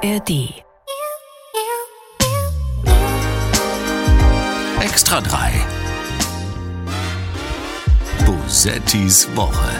ARD. Extra 3. Bosettis Woche.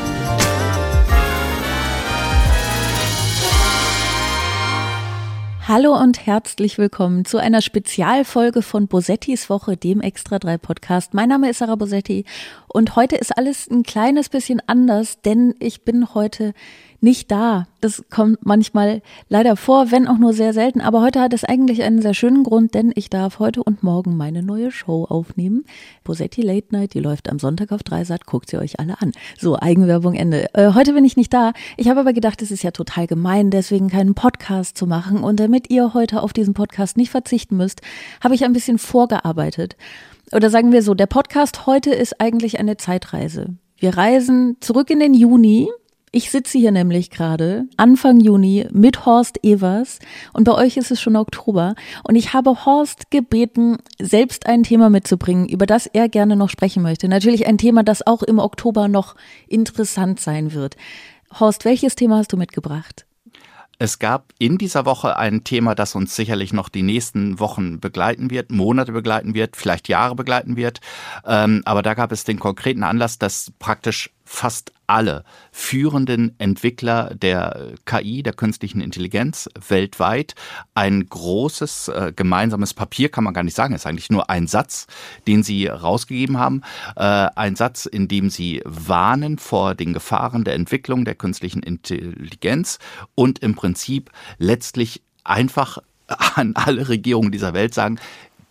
Hallo und herzlich willkommen zu einer Spezialfolge von Bosettis Woche, dem Extra 3 Podcast. Mein Name ist Sarah Bosetti und heute ist alles ein kleines bisschen anders, denn ich bin heute nicht da. Das kommt manchmal leider vor, wenn auch nur sehr selten. Aber heute hat es eigentlich einen sehr schönen Grund, denn ich darf heute und morgen meine neue Show aufnehmen. Bosetti Late Night, die läuft am Sonntag auf Dreisat. Guckt sie euch alle an. So, Eigenwerbung Ende. Äh, heute bin ich nicht da. Ich habe aber gedacht, es ist ja total gemein, deswegen keinen Podcast zu machen. Und damit ihr heute auf diesen Podcast nicht verzichten müsst, habe ich ein bisschen vorgearbeitet. Oder sagen wir so, der Podcast heute ist eigentlich eine Zeitreise. Wir reisen zurück in den Juni ich sitze hier nämlich gerade Anfang Juni mit Horst Evers und bei euch ist es schon Oktober und ich habe Horst gebeten, selbst ein Thema mitzubringen, über das er gerne noch sprechen möchte. Natürlich ein Thema, das auch im Oktober noch interessant sein wird. Horst, welches Thema hast du mitgebracht? Es gab in dieser Woche ein Thema, das uns sicherlich noch die nächsten Wochen begleiten wird, Monate begleiten wird, vielleicht Jahre begleiten wird. Ähm, aber da gab es den konkreten Anlass, dass praktisch fast alle führenden Entwickler der KI, der künstlichen Intelligenz weltweit ein großes äh, gemeinsames Papier, kann man gar nicht sagen, ist eigentlich nur ein Satz, den sie rausgegeben haben. Äh, ein Satz, in dem sie warnen vor den Gefahren der Entwicklung der künstlichen Intelligenz und im Prinzip letztlich einfach an alle Regierungen dieser Welt sagen,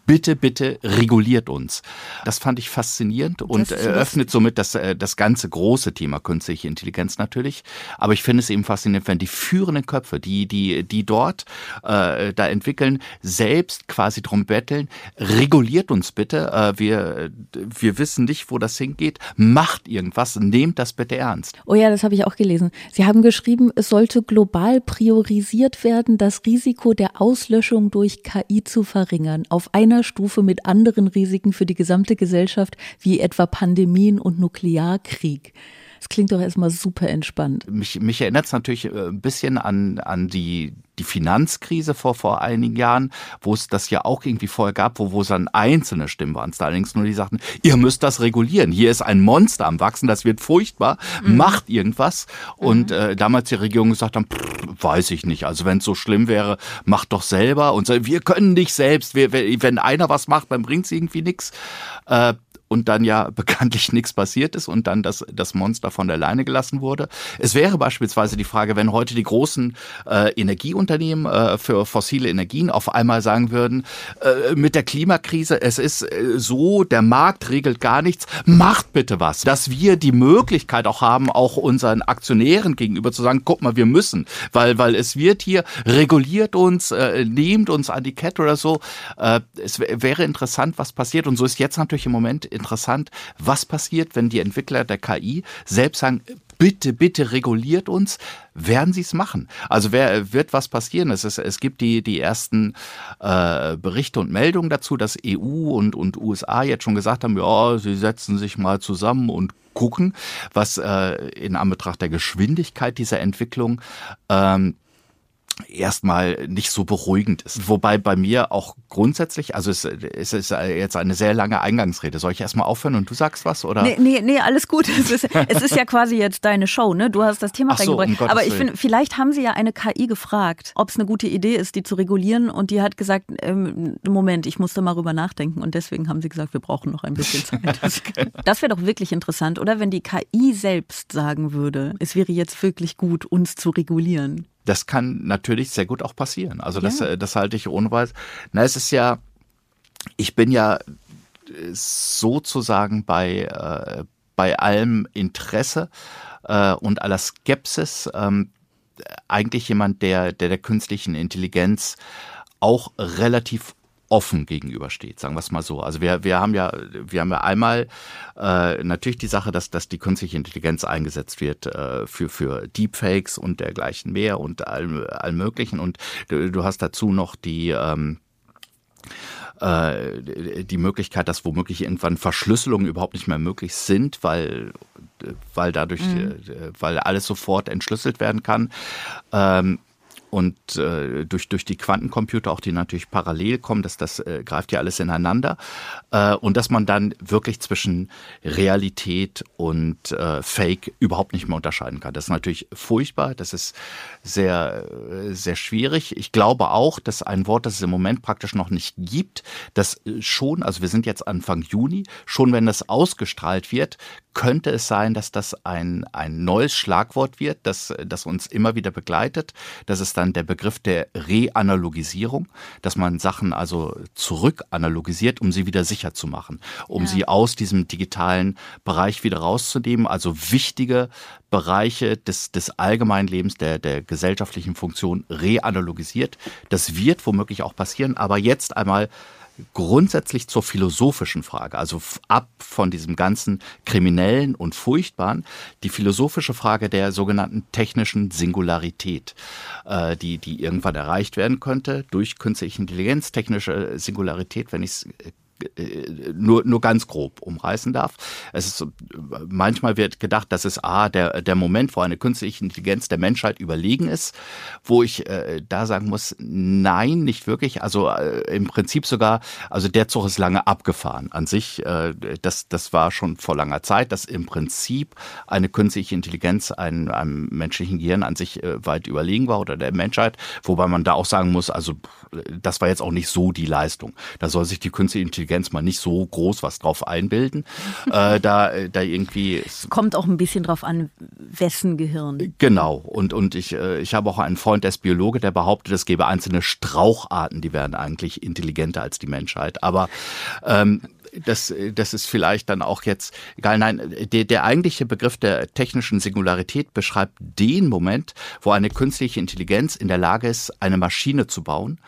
bitte, bitte reguliert uns. Das fand ich faszinierend und eröffnet somit das, äh, das ganze große Thema künstliche Intelligenz natürlich. Aber ich finde es eben faszinierend, wenn die führenden Köpfe, die, die, die dort äh, da entwickeln, selbst quasi drum betteln, reguliert uns bitte. Äh, wir, wir wissen nicht, wo das hingeht. Macht irgendwas, nehmt das bitte ernst. Oh ja, das habe ich auch gelesen. Sie haben geschrieben, es sollte global priorisiert werden, das Risiko der Auslöschung durch KI zu verringern. Auf einer einer Stufe mit anderen Risiken für die gesamte Gesellschaft, wie etwa Pandemien und Nuklearkrieg. Das klingt doch erstmal super entspannt. Mich, mich erinnert es natürlich äh, ein bisschen an, an die, die Finanzkrise vor, vor einigen Jahren, wo es das ja auch irgendwie vorher gab, wo, wo es dann einzelne Stimmen waren. Es allerdings nur die sagten, ihr müsst das regulieren. Hier ist ein Monster am Wachsen, das wird furchtbar, mhm. macht irgendwas. Und mhm. äh, damals die Regierung gesagt haben, pff, weiß ich nicht. Also wenn es so schlimm wäre, macht doch selber. Und so, wir können nicht selbst. Wir, wenn einer was macht, dann bringt es irgendwie nichts. Äh, und dann ja bekanntlich nichts passiert ist und dann das, das Monster von der Leine gelassen wurde. Es wäre beispielsweise die Frage, wenn heute die großen äh, Energieunternehmen äh, für fossile Energien auf einmal sagen würden, äh, mit der Klimakrise, es ist äh, so, der Markt regelt gar nichts, macht bitte was. Dass wir die Möglichkeit auch haben, auch unseren Aktionären gegenüber zu sagen, guck mal, wir müssen, weil, weil es wird hier, reguliert uns, äh, nehmt uns an die Kette oder so. Äh, es wäre interessant, was passiert und so ist jetzt natürlich im Moment interessant, was passiert, wenn die Entwickler der KI selbst sagen, bitte, bitte reguliert uns, werden sie es machen. Also wer, wird was passieren. Es, ist, es gibt die, die ersten äh, Berichte und Meldungen dazu, dass EU und, und USA jetzt schon gesagt haben, ja, sie setzen sich mal zusammen und gucken, was äh, in Anbetracht der Geschwindigkeit dieser Entwicklung ähm, erstmal nicht so beruhigend ist. Wobei bei mir auch grundsätzlich, also es, es ist jetzt eine sehr lange Eingangsrede. Soll ich erstmal aufhören und du sagst was? Oder? Nee, nee, nee alles gut. Es ist, es ist ja quasi jetzt deine Show, ne? Du hast das Thema Ach so. Um Aber ich finde, vielleicht haben sie ja eine KI gefragt, ob es eine gute Idee ist, die zu regulieren. Und die hat gesagt, ähm, Moment, ich musste mal rüber nachdenken. Und deswegen haben sie gesagt, wir brauchen noch ein bisschen Zeit. das wäre doch wirklich interessant, oder? Wenn die KI selbst sagen würde, es wäre jetzt wirklich gut, uns zu regulieren das kann natürlich sehr gut auch passieren. Also das, ja. Äh, das halte ich ohne Weis. Na, es ist ja, ich bin ja äh, sozusagen bei, äh, bei allem Interesse äh, und aller Skepsis ähm, eigentlich jemand, der, der der künstlichen Intelligenz auch relativ offen gegenübersteht, sagen wir es mal so. Also wir, wir haben ja, wir haben ja einmal äh, natürlich die Sache, dass, dass die künstliche Intelligenz eingesetzt wird äh, für, für Deepfakes und dergleichen mehr und allem, allem möglichen. Und du, du hast dazu noch die ähm, äh, die Möglichkeit, dass womöglich irgendwann Verschlüsselungen überhaupt nicht mehr möglich sind, weil, weil dadurch, mhm. Äh, weil alles sofort entschlüsselt werden kann. Ähm, und äh, durch, durch die Quantencomputer auch, die natürlich parallel kommen, dass das äh, greift ja alles ineinander äh, und dass man dann wirklich zwischen Realität und äh, Fake überhaupt nicht mehr unterscheiden kann. Das ist natürlich furchtbar, das ist sehr, sehr schwierig. Ich glaube auch, dass ein Wort, das es im Moment praktisch noch nicht gibt, das schon, also wir sind jetzt Anfang Juni, schon wenn das ausgestrahlt wird, könnte es sein, dass das ein, ein neues Schlagwort wird, das, das uns immer wieder begleitet. Das ist dann der Begriff der Reanalogisierung, dass man Sachen also zurückanalogisiert, um sie wieder sicher zu machen, um ja. sie aus diesem digitalen Bereich wieder rauszunehmen, also wichtige Bereiche des, des allgemeinen Lebens, der, der gesellschaftlichen Funktion reanalogisiert. Das wird womöglich auch passieren, aber jetzt einmal grundsätzlich zur philosophischen Frage, also ab von diesem ganzen kriminellen und furchtbaren, die philosophische Frage der sogenannten technischen Singularität, äh, die, die irgendwann erreicht werden könnte durch künstliche Intelligenz, technische Singularität, wenn ich es äh, nur, nur ganz grob umreißen darf. Es ist, manchmal wird gedacht, das ist ah, der, der Moment, wo eine künstliche Intelligenz der Menschheit überlegen ist, wo ich äh, da sagen muss, nein, nicht wirklich. Also äh, im Prinzip sogar, also der Zug ist lange abgefahren. An sich, äh, das, das war schon vor langer Zeit, dass im Prinzip eine künstliche Intelligenz einem, einem menschlichen Gehirn an sich äh, weit überlegen war oder der Menschheit, wobei man da auch sagen muss, also das war jetzt auch nicht so die Leistung. Da soll sich die künstliche Intelligenz Intelligenz mal nicht so groß was drauf einbilden. äh, da, da irgendwie. Kommt auch ein bisschen drauf an, wessen Gehirn. Genau. Und, und ich, äh, ich habe auch einen Freund, der ist Biologe, der behauptet, es gäbe einzelne Straucharten, die wären eigentlich intelligenter als die Menschheit. Aber ähm, das, das ist vielleicht dann auch jetzt egal. Nein, der, der eigentliche Begriff der technischen Singularität beschreibt den Moment, wo eine künstliche Intelligenz in der Lage ist, eine Maschine zu bauen,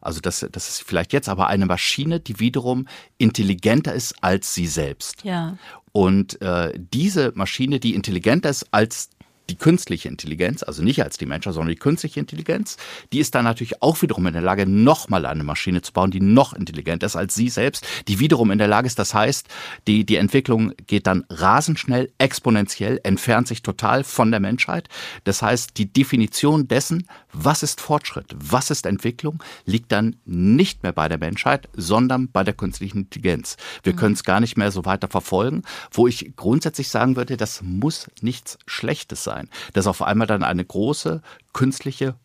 also das, das ist vielleicht jetzt aber eine Maschine, die wiederum intelligenter ist als sie selbst. Ja. Und äh, diese Maschine, die intelligenter ist als die künstliche Intelligenz, also nicht als die Menschen, sondern die künstliche Intelligenz, die ist dann natürlich auch wiederum in der Lage, nochmal eine Maschine zu bauen, die noch intelligenter ist als sie selbst, die wiederum in der Lage ist, das heißt, die, die Entwicklung geht dann rasend schnell, exponentiell, entfernt sich total von der Menschheit. Das heißt, die Definition dessen, was ist Fortschritt, was ist Entwicklung, liegt dann nicht mehr bei der Menschheit, sondern bei der künstlichen Intelligenz. Wir mhm. können es gar nicht mehr so weiter verfolgen, wo ich grundsätzlich sagen würde, das muss nichts Schlechtes sein sein, dass auf einmal dann eine große künstliche,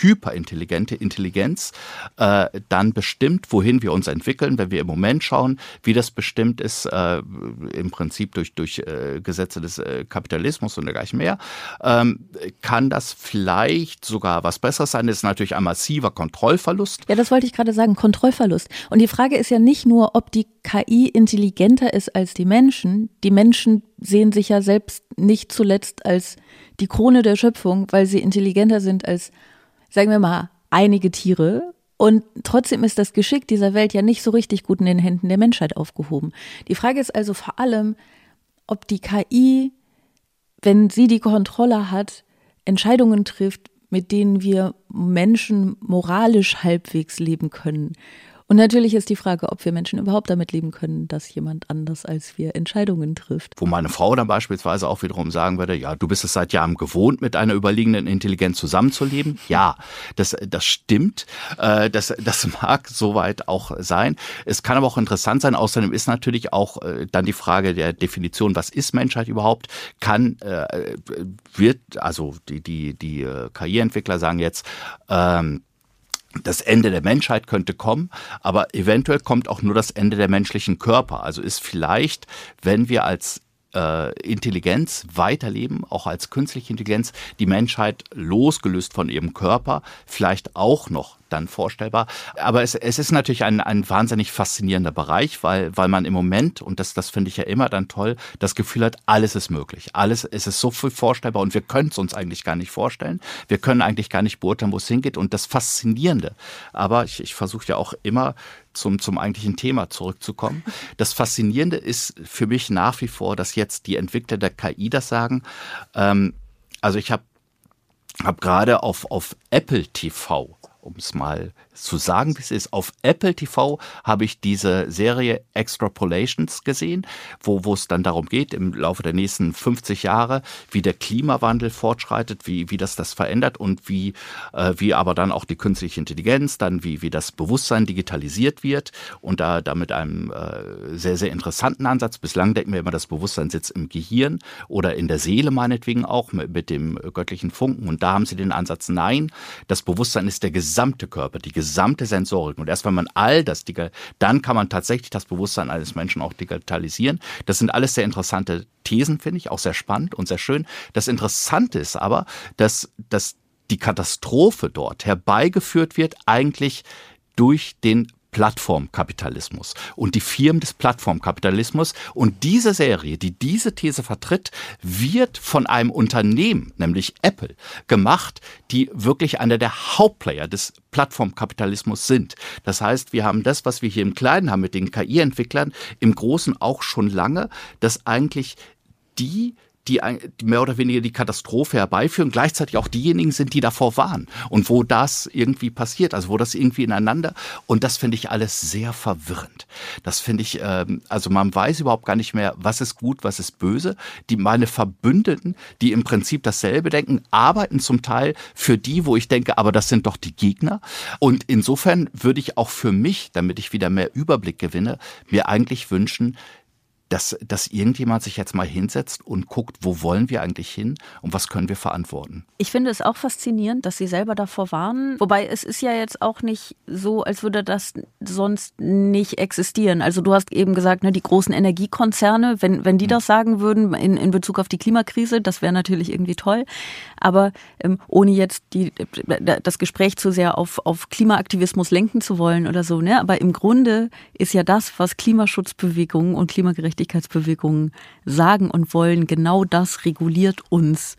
hyperintelligente Intelligenz äh, dann bestimmt, wohin wir uns entwickeln. Wenn wir im Moment schauen, wie das bestimmt ist, äh, im Prinzip durch, durch äh, Gesetze des äh, Kapitalismus und dergleichen mehr, ähm, kann das vielleicht sogar was Besseres sein. Das ist natürlich ein massiver Kontrollverlust. Ja, das wollte ich gerade sagen, Kontrollverlust. Und die Frage ist ja nicht nur, ob die KI intelligenter ist als die Menschen. Die Menschen sehen sich ja selbst nicht zuletzt als die Krone der Schöpfung, weil sie intelligenter sind als, sagen wir mal, einige Tiere. Und trotzdem ist das Geschick dieser Welt ja nicht so richtig gut in den Händen der Menschheit aufgehoben. Die Frage ist also vor allem, ob die KI, wenn sie die Kontrolle hat, Entscheidungen trifft, mit denen wir Menschen moralisch halbwegs leben können. Und natürlich ist die Frage, ob wir Menschen überhaupt damit leben können, dass jemand anders als wir Entscheidungen trifft. Wo meine Frau dann beispielsweise auch wiederum sagen würde, ja, du bist es seit Jahren gewohnt, mit einer überliegenden Intelligenz zusammenzuleben. Ja, das, das stimmt. Äh, das, das mag soweit auch sein. Es kann aber auch interessant sein. Außerdem ist natürlich auch äh, dann die Frage der Definition, was ist Menschheit überhaupt? Kann, äh, wird, also die, die, die KI-Entwickler sagen jetzt, ähm, das Ende der Menschheit könnte kommen, aber eventuell kommt auch nur das Ende der menschlichen Körper. Also ist vielleicht, wenn wir als äh, Intelligenz weiterleben, auch als künstliche Intelligenz, die Menschheit losgelöst von ihrem Körper, vielleicht auch noch dann vorstellbar. Aber es, es ist natürlich ein, ein wahnsinnig faszinierender Bereich, weil, weil man im Moment, und das, das finde ich ja immer dann toll, das Gefühl hat, alles ist möglich. Alles, es ist so viel vorstellbar und wir können es uns eigentlich gar nicht vorstellen. Wir können eigentlich gar nicht beurteilen, wo es hingeht. Und das Faszinierende, aber ich, ich versuche ja auch immer zum, zum eigentlichen Thema zurückzukommen. Das Faszinierende ist für mich nach wie vor, dass jetzt die Entwickler der KI das sagen. Ähm, also ich habe hab gerade auf, auf Apple TV um es mal zu sagen, wie es ist, auf Apple TV habe ich diese Serie Extrapolations gesehen, wo, wo es dann darum geht, im Laufe der nächsten 50 Jahre, wie der Klimawandel fortschreitet, wie, wie das das verändert und wie, äh, wie aber dann auch die künstliche Intelligenz, dann wie, wie das Bewusstsein digitalisiert wird und da, da mit einem äh, sehr, sehr interessanten Ansatz. Bislang denken wir immer, das Bewusstsein sitzt im Gehirn oder in der Seele meinetwegen auch mit, mit dem göttlichen Funken und da haben sie den Ansatz, nein, das Bewusstsein ist der gesamte Körper, die gesamte Sensorik. Und erst wenn man all das, dann kann man tatsächlich das Bewusstsein eines Menschen auch digitalisieren. Das sind alles sehr interessante Thesen, finde ich, auch sehr spannend und sehr schön. Das Interessante ist aber, dass, dass die Katastrophe dort herbeigeführt wird, eigentlich durch den Plattformkapitalismus und die Firmen des Plattformkapitalismus. Und diese Serie, die diese These vertritt, wird von einem Unternehmen, nämlich Apple, gemacht, die wirklich einer der Hauptplayer des Plattformkapitalismus sind. Das heißt, wir haben das, was wir hier im Kleinen haben mit den KI-Entwicklern, im Großen auch schon lange, dass eigentlich die die, mehr oder weniger die Katastrophe herbeiführen, gleichzeitig auch diejenigen sind, die davor waren und wo das irgendwie passiert, also wo das irgendwie ineinander und das finde ich alles sehr verwirrend. Das finde ich, ähm, also man weiß überhaupt gar nicht mehr, was ist gut, was ist böse. Die meine Verbündeten, die im Prinzip dasselbe denken, arbeiten zum Teil für die, wo ich denke, aber das sind doch die Gegner. Und insofern würde ich auch für mich, damit ich wieder mehr Überblick gewinne, mir eigentlich wünschen, dass, dass irgendjemand sich jetzt mal hinsetzt und guckt, wo wollen wir eigentlich hin und was können wir verantworten. Ich finde es auch faszinierend, dass Sie selber davor warnen. Wobei es ist ja jetzt auch nicht so, als würde das sonst nicht existieren. Also du hast eben gesagt, ne, die großen Energiekonzerne, wenn, wenn die hm. das sagen würden in, in Bezug auf die Klimakrise, das wäre natürlich irgendwie toll. Aber ähm, ohne jetzt die, das Gespräch zu sehr auf, auf Klimaaktivismus lenken zu wollen oder so, ne? Aber im Grunde ist ja das, was Klimaschutzbewegungen und Klimagerechtigkeit Gerechtigkeitsbewegungen sagen und wollen, genau das reguliert uns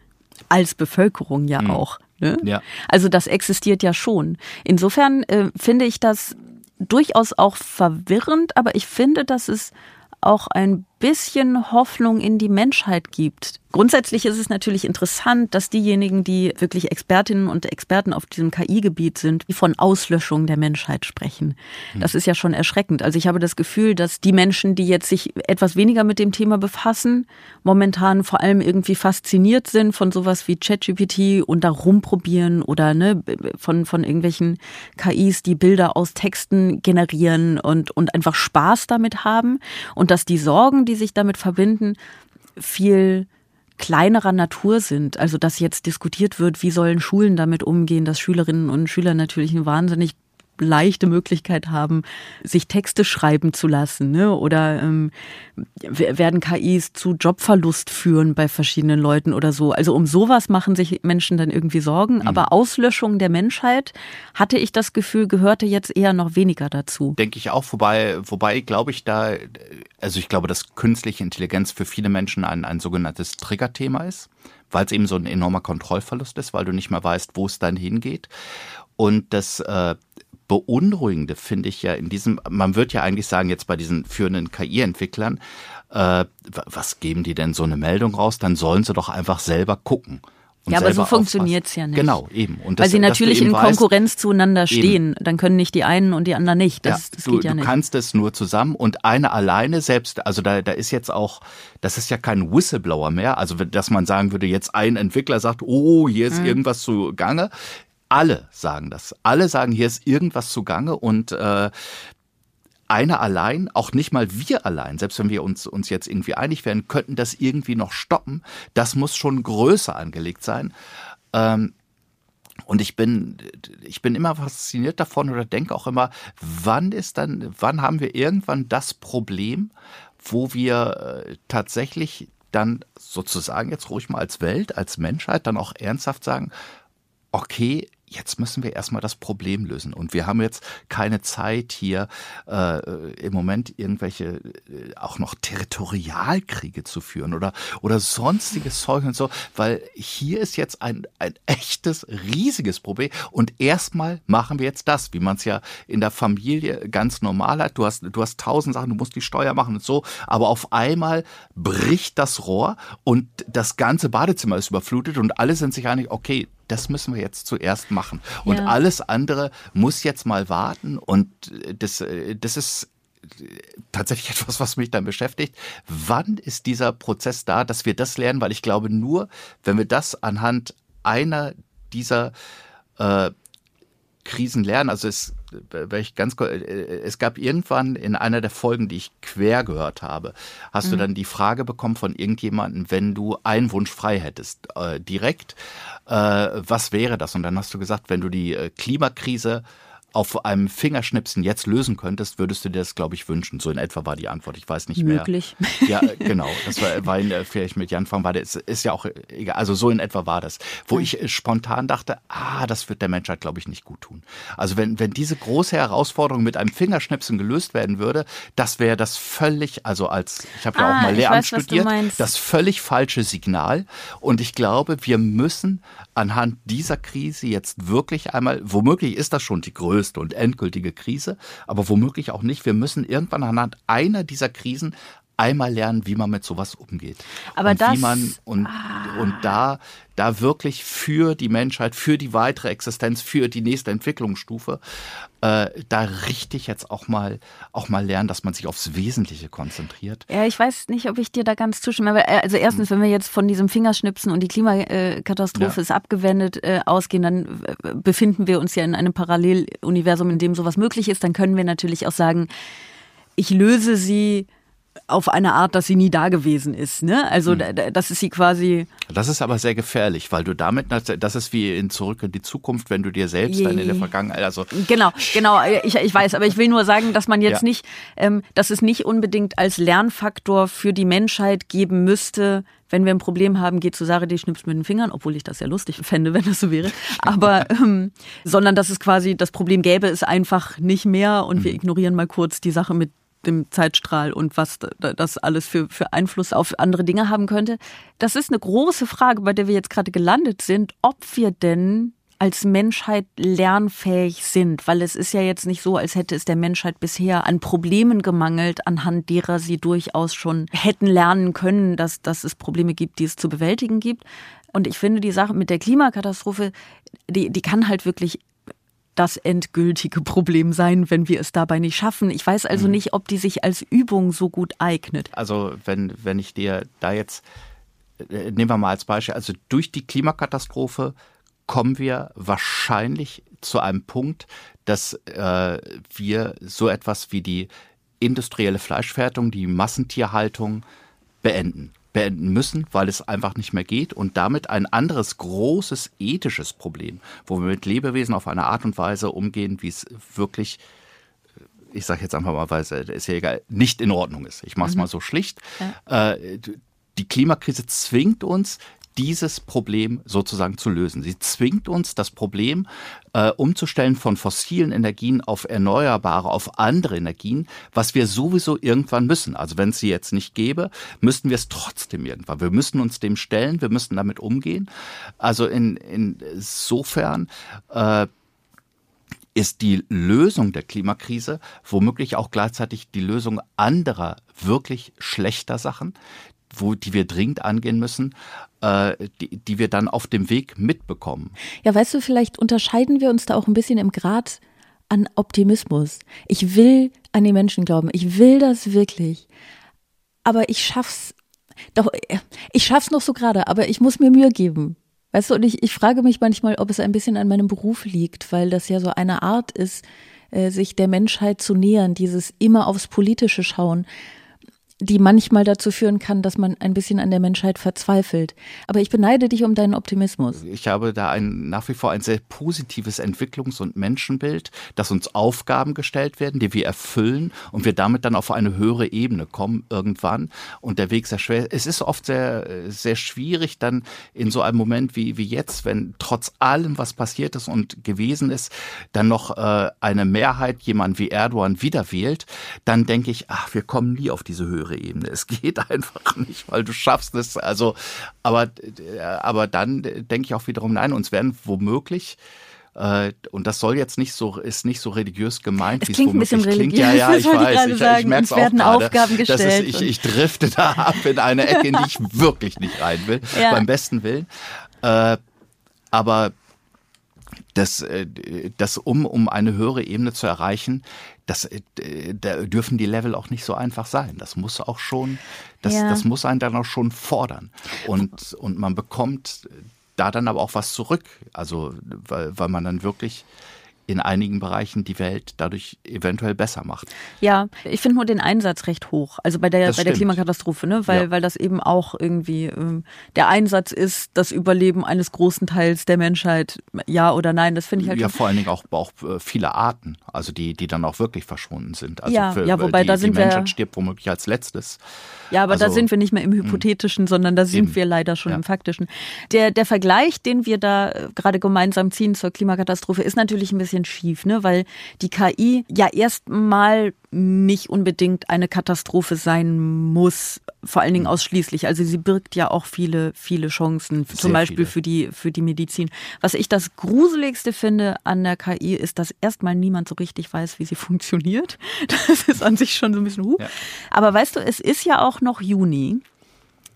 als Bevölkerung ja mhm. auch. Ne? Ja. Also das existiert ja schon. Insofern äh, finde ich das durchaus auch verwirrend, aber ich finde, dass es auch ein bisschen Hoffnung in die Menschheit gibt. Grundsätzlich ist es natürlich interessant, dass diejenigen, die wirklich Expertinnen und Experten auf diesem KI-Gebiet sind, die von Auslöschung der Menschheit sprechen. Hm. Das ist ja schon erschreckend. Also ich habe das Gefühl, dass die Menschen, die jetzt sich etwas weniger mit dem Thema befassen, momentan vor allem irgendwie fasziniert sind von sowas wie ChatGPT und da rumprobieren oder ne, von, von irgendwelchen KIs, die Bilder aus Texten generieren und, und einfach Spaß damit haben und dass die Sorgen, die sich damit verbinden, viel kleinerer Natur sind. Also dass jetzt diskutiert wird, wie sollen Schulen damit umgehen, dass Schülerinnen und Schüler natürlich ein wahnsinnig leichte Möglichkeit haben, sich Texte schreiben zu lassen. Ne? Oder ähm, werden KIs zu Jobverlust führen bei verschiedenen Leuten oder so. Also um sowas machen sich Menschen dann irgendwie Sorgen. Mhm. Aber Auslöschung der Menschheit, hatte ich das Gefühl, gehörte jetzt eher noch weniger dazu. Denke ich auch, wobei, wobei glaube ich da, also ich glaube, dass künstliche Intelligenz für viele Menschen ein, ein sogenanntes Triggerthema ist weil es eben so ein enormer Kontrollverlust ist, weil du nicht mehr weißt, wo es dann hingeht. Und das äh, Beunruhigende finde ich ja in diesem, man wird ja eigentlich sagen, jetzt bei diesen führenden KI-Entwicklern, äh, was geben die denn so eine Meldung raus? Dann sollen sie doch einfach selber gucken. ja, aber so funktioniert es ja nicht. Genau, eben. Und das, Weil sie natürlich in Konkurrenz weißt, zueinander stehen. Eben. Dann können nicht die einen und die anderen nicht. Das, ja, das du, geht ja nicht. Du kannst es nur zusammen und eine alleine selbst, also da, da ist jetzt auch, das ist ja kein Whistleblower mehr. Also, dass man sagen würde, jetzt ein Entwickler sagt, oh, hier ist mhm. irgendwas zugange alle sagen das. Alle sagen, hier ist irgendwas zugange und äh, einer allein, auch nicht mal wir allein, selbst wenn wir uns, uns jetzt irgendwie einig werden, könnten das irgendwie noch stoppen. Das muss schon größer angelegt sein. Ähm, und ich bin, ich bin immer fasziniert davon oder denke auch immer, wann ist dann, wann haben wir irgendwann das Problem, wo wir äh, tatsächlich dann sozusagen jetzt ruhig mal als Welt, als Menschheit dann auch ernsthaft sagen, okay, jetzt müssen wir erstmal das Problem lösen. Und wir haben jetzt keine Zeit hier äh, im Moment irgendwelche äh, auch noch Territorialkriege zu führen oder, oder sonstiges Zeug und so, weil hier ist jetzt ein, ein echtes, riesiges Problem. Und erstmal machen wir jetzt das, wie man es ja in der Familie ganz normal hat. Du hast, du hast tausend Sachen, du musst die Steuer machen und so, aber auf einmal bricht das Rohr und das ganze Badezimmer ist überflutet und alle sind sich einig, okay, das müssen wir jetzt zuerst machen. Und Ja. alles andere muss jetzt mal warten. Und das, das ist tatsächlich etwas, was mich dann beschäftigt. Wann ist dieser Prozess da, dass wir das lernen? Weil ich glaube, nur wenn wir das anhand einer dieser äh, Krisen lernen, also es, ich ganz, kurz- äh, es gab irgendwann in einer der Folgen, die ich quer gehört habe, hast du dann die Frage bekommen von irgendjemandem, wenn du einen Wunsch frei hättest, äh, direkt, äh, was wäre das? Und dann hast du gesagt, wenn du die äh, Klimakrise auf einem Fingerschnipsen jetzt lösen könntest, würdest du dir das, glaube ich, wünschen. So in etwa war die Antwort. Ich weiß nicht mehr. Möglich. Ja, genau. Das war, war in, äh, vielleicht mit Jan Fang war das, ist ja auch äh, egal. Also so in etwa war das. Wo ich äh, spontan dachte, ah, das wird der Menschheit, glaube ich, nicht gut tun. Also wenn, wenn diese große Herausforderung mit einem Fingerschnipsen gelöst werden würde, das wäre das völlig, also als, ich habe ja Ah, auch mal Lehramt weiß, studiert, das völlig falsche Signal. Und ich glaube, wir müssen anhand dieser Krise jetzt wirklich einmal, womöglich ist das schon die größte und endgültige Krise, aber womöglich auch nicht. Wir müssen irgendwann anhand einer dieser Krisen einmal lernen, wie man mit sowas umgeht. Aber und das- Ah. wie man und, und da, da wirklich für die Menschheit, für die weitere Existenz, für die nächste Entwicklungsstufe, äh, da richtig jetzt auch mal, auch mal lernen, dass man sich aufs Wesentliche konzentriert. Ja, ich weiß nicht, ob ich dir da ganz zustimme. Aber, äh, Also erstens, wenn wir jetzt von diesem Fingerschnipsen und die Klimakatastrophe Ja. ist abgewendet äh, ausgehen, dann äh, befinden wir uns ja in einem Paralleluniversum, in dem sowas möglich ist. Dann können wir natürlich auch sagen, ich löse sie auf eine Art, dass sie nie da gewesen ist. Ne? Also da- das ist sie quasi. Das ist aber sehr gefährlich, weil du damit, das ist wie in Zurück in die Zukunft, wenn du dir selbst dann in der Je. Vergangenheit, also Genau, genau. Ich, ich weiß, aber ich will nur sagen, dass man jetzt Ja. nicht, ähm, dass es nicht unbedingt als Lernfaktor für die Menschheit geben müsste, wenn wir ein Problem haben, geht zu Sarah, die schnippst mit den Fingern, obwohl ich das ja lustig fände, wenn das so wäre. Aber ähm, sondern dass es quasi das Problem gäbe es einfach nicht mehr und wir ignorieren mal kurz die Sache mit dem Zeitstrahl und was da- das alles für, für Einfluss auf andere Dinge haben könnte. Das ist eine große Frage, bei der wir jetzt gerade gelandet sind, ob wir denn als Menschheit lernfähig sind, weil es ist ja jetzt nicht so, als hätte es der Menschheit bisher an Problemen gemangelt, anhand derer sie durchaus schon hätten lernen können, dass, dass es Probleme gibt, die es zu bewältigen gibt. Und ich finde, die Sache mit der Klimakatastrophe, die, die kann halt wirklich das endgültige Problem sein, wenn wir es dabei nicht schaffen. Ich weiß also nicht, ob die sich als Übung so gut eignet. also wenn, wenn ich dir da jetzt, äh, nehmen wir mal als Beispiel, also durch die Klimakatastrophe kommen wir wahrscheinlich zu einem Punkt, dass äh, wir so etwas wie die industrielle Fleischfertigung, die Massentierhaltung beenden. Beenden müssen, weil es einfach nicht mehr geht und damit ein anderes großes ethisches Problem, wo wir mit Lebewesen auf eine Art und Weise umgehen, wie es wirklich ich sage jetzt einfach mal, weil es ist ja egal, nicht in Ordnung ist. Ich mache es mal so schlicht. Äh, die Klimakrise zwingt uns, dieses Problem sozusagen zu lösen. Sie zwingt uns, das Problem äh, umzustellen von fossilen Energien auf erneuerbare, auf andere Energien, was wir sowieso irgendwann müssen. Also wenn es sie jetzt nicht gäbe, müssten wir es trotzdem irgendwann. Wir müssen uns dem stellen, wir müssen damit umgehen. Also in, insofern äh, ist die Lösung der Klimakrise womöglich auch gleichzeitig die Lösung anderer wirklich schlechter Sachen, wo, die wir dringend angehen müssen, die, die wir dann auf dem Weg mitbekommen. Ja, weißt du, vielleicht unterscheiden wir uns da auch ein bisschen im Grad an Optimismus. Ich will an die Menschen glauben. Ich will das wirklich. Aber ich schaff's doch, äh, ich schaff's noch so gerade, aber ich muss mir Mühe geben. Weißt du, und ich, ich frage mich manchmal, ob es ein bisschen an meinem Beruf liegt, weil das ja so eine Art ist, äh, sich der Menschheit zu nähern, dieses immer aufs Politische schauen die manchmal dazu führen kann, dass man ein bisschen an der Menschheit verzweifelt. Aber ich beneide dich um deinen Optimismus. Ich habe da ein, nach wie vor ein sehr positives Entwicklungs- und Menschenbild, dass uns Aufgaben gestellt werden, die wir erfüllen und wir damit dann auf eine höhere Ebene kommen irgendwann. Und der Weg sehr schwer. Es ist oft sehr, sehr schwierig dann in so einem Moment wie, wie jetzt, wenn trotz allem, was passiert ist und gewesen ist, dann noch äh, eine Mehrheit jemand wie Erdogan wieder wählt, dann denke ich, ach, wir kommen nie auf diese höhere Ebene. Es geht einfach nicht, weil du schaffst es. Also, aber, äh, aber dann denke ich auch wiederum, nein, uns werden womöglich äh, und das soll jetzt nicht so, ist nicht so religiös gemeint, Es wie klingt ein bisschen klingt. religiös, Ja, ja, das ich ich weiß. Ich, sagen. ich merke Uns auch werden gerade. Aufgaben Das ist, gestellt ich, ich drifte da ab in eine Ecke, in die ich wirklich nicht rein will, Ja. beim besten Willen. Äh, aber das, äh, das um, um eine höhere Ebene zu erreichen, das, äh, da dürfen die Level auch nicht so einfach sein. Das muss auch schon, das, ja. das muss einen dann auch schon fordern. Und, und man bekommt da dann aber auch was zurück. Also, weil, weil man dann wirklich in einigen Bereichen die Welt dadurch eventuell besser macht. Ja, ich finde nur den Einsatz recht hoch. Also bei der, bei der Klimakatastrophe, ne? weil, ja. weil das eben auch irgendwie ähm, der Einsatz ist, das Überleben eines großen Teils der Menschheit, ja oder nein, das finde ich halt. Ja, vor allen Dingen auch, auch äh, viele Arten, also die, die dann auch wirklich verschwunden sind. Also ja, für, ja, wobei die, da sind die Menschheit wir, stirbt womöglich als letztes. Ja, aber also, da sind wir nicht mehr im hm. Hypothetischen, sondern da sind eben. wir leider schon ja. im Faktischen. Der, der Vergleich, den wir da äh, gerade gemeinsam ziehen zur Klimakatastrophe, ist natürlich ein bisschen schief, ne? weil die KI ja erstmal nicht unbedingt eine Katastrophe sein muss, vor allen Dingen hm. ausschließlich. Also sie birgt ja auch viele, viele Chancen, Sehr zum Beispiel viele. für die, für die Medizin. Was ich das Gruseligste finde an der KI ist, dass erstmal niemand so richtig weiß, wie sie funktioniert. Das ist an sich schon so ein bisschen huh. Ja. Aber weißt du, es ist ja auch noch Juni.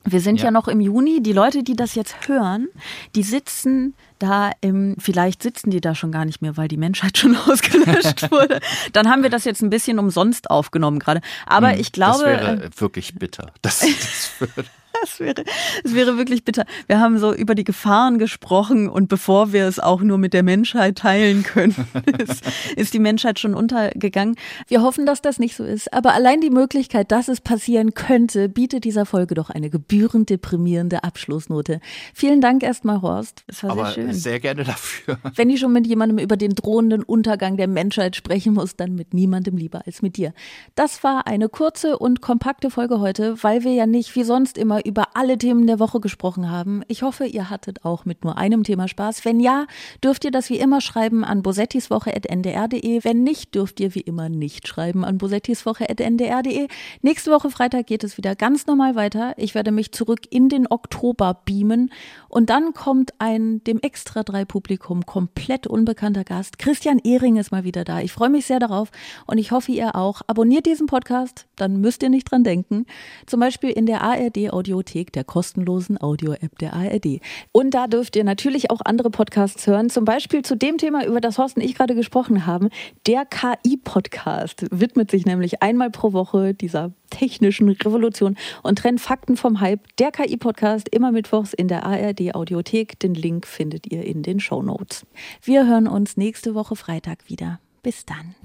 Wir sind ja. ja. noch im Juni. Die Leute, die das jetzt hören, die sitzen da im, vielleicht sitzen die da schon gar nicht mehr, weil die Menschheit schon ausgelöscht wurde. Dann haben wir das jetzt ein bisschen umsonst aufgenommen gerade. Aber hm, ich glaube. Das wäre äh, wirklich bitter. Das, das würde das wäre, das wäre wirklich bitter. Wir haben so über die Gefahren gesprochen und bevor wir es auch nur mit der Menschheit teilen können, ist, ist die Menschheit schon untergegangen. Wir hoffen, dass das nicht so ist. Aber allein die Möglichkeit, dass es passieren könnte, bietet dieser Folge doch eine gebührend deprimierende Abschlussnote. Vielen Dank erstmal, Horst. Es war Aber sehr schön. Sehr gerne dafür. Wenn ich schon mit jemandem über den drohenden Untergang der Menschheit sprechen muss, dann mit niemandem lieber als mit dir. Das war eine kurze und kompakte Folge heute, weil wir ja nicht wie sonst immer über alle Themen der Woche gesprochen haben. Ich hoffe, ihr hattet auch mit nur einem Thema Spaß. Wenn ja, dürft ihr das wie immer schreiben an bosettiswoche.ndr.de. Wenn nicht, dürft ihr wie immer nicht schreiben an bosettiswoche.ndr.de. Nächste Woche Freitag geht es wieder ganz normal weiter. Ich werde mich zurück in den Oktober beamen und dann kommt ein dem Extra 3 Publikum komplett unbekannter Gast. Christian Ehring ist mal wieder da. Ich freue mich sehr darauf und ich hoffe, ihr auch. Abonniert diesen Podcast, dann müsst ihr nicht dran denken. Zum Beispiel in der ARD Audio Audiothek, der kostenlosen Audio-App der ARD. Und da dürft ihr natürlich auch andere Podcasts hören, zum Beispiel zu dem Thema, über das Horst und ich gerade gesprochen haben. Der KI-Podcast widmet sich nämlich einmal pro Woche dieser technischen Revolution und trennt Fakten vom Hype. Der KI-Podcast immer mittwochs in der ARD Audiothek. Den Link findet ihr in den Show Notes. Wir hören uns nächste Woche Freitag wieder. Bis dann.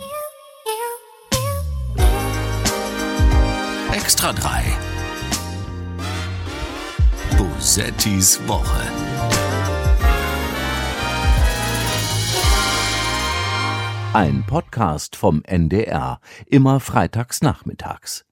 Extra 3 Bosettis Woche. Ein Podcast vom NDR, immer freitags nachmittags.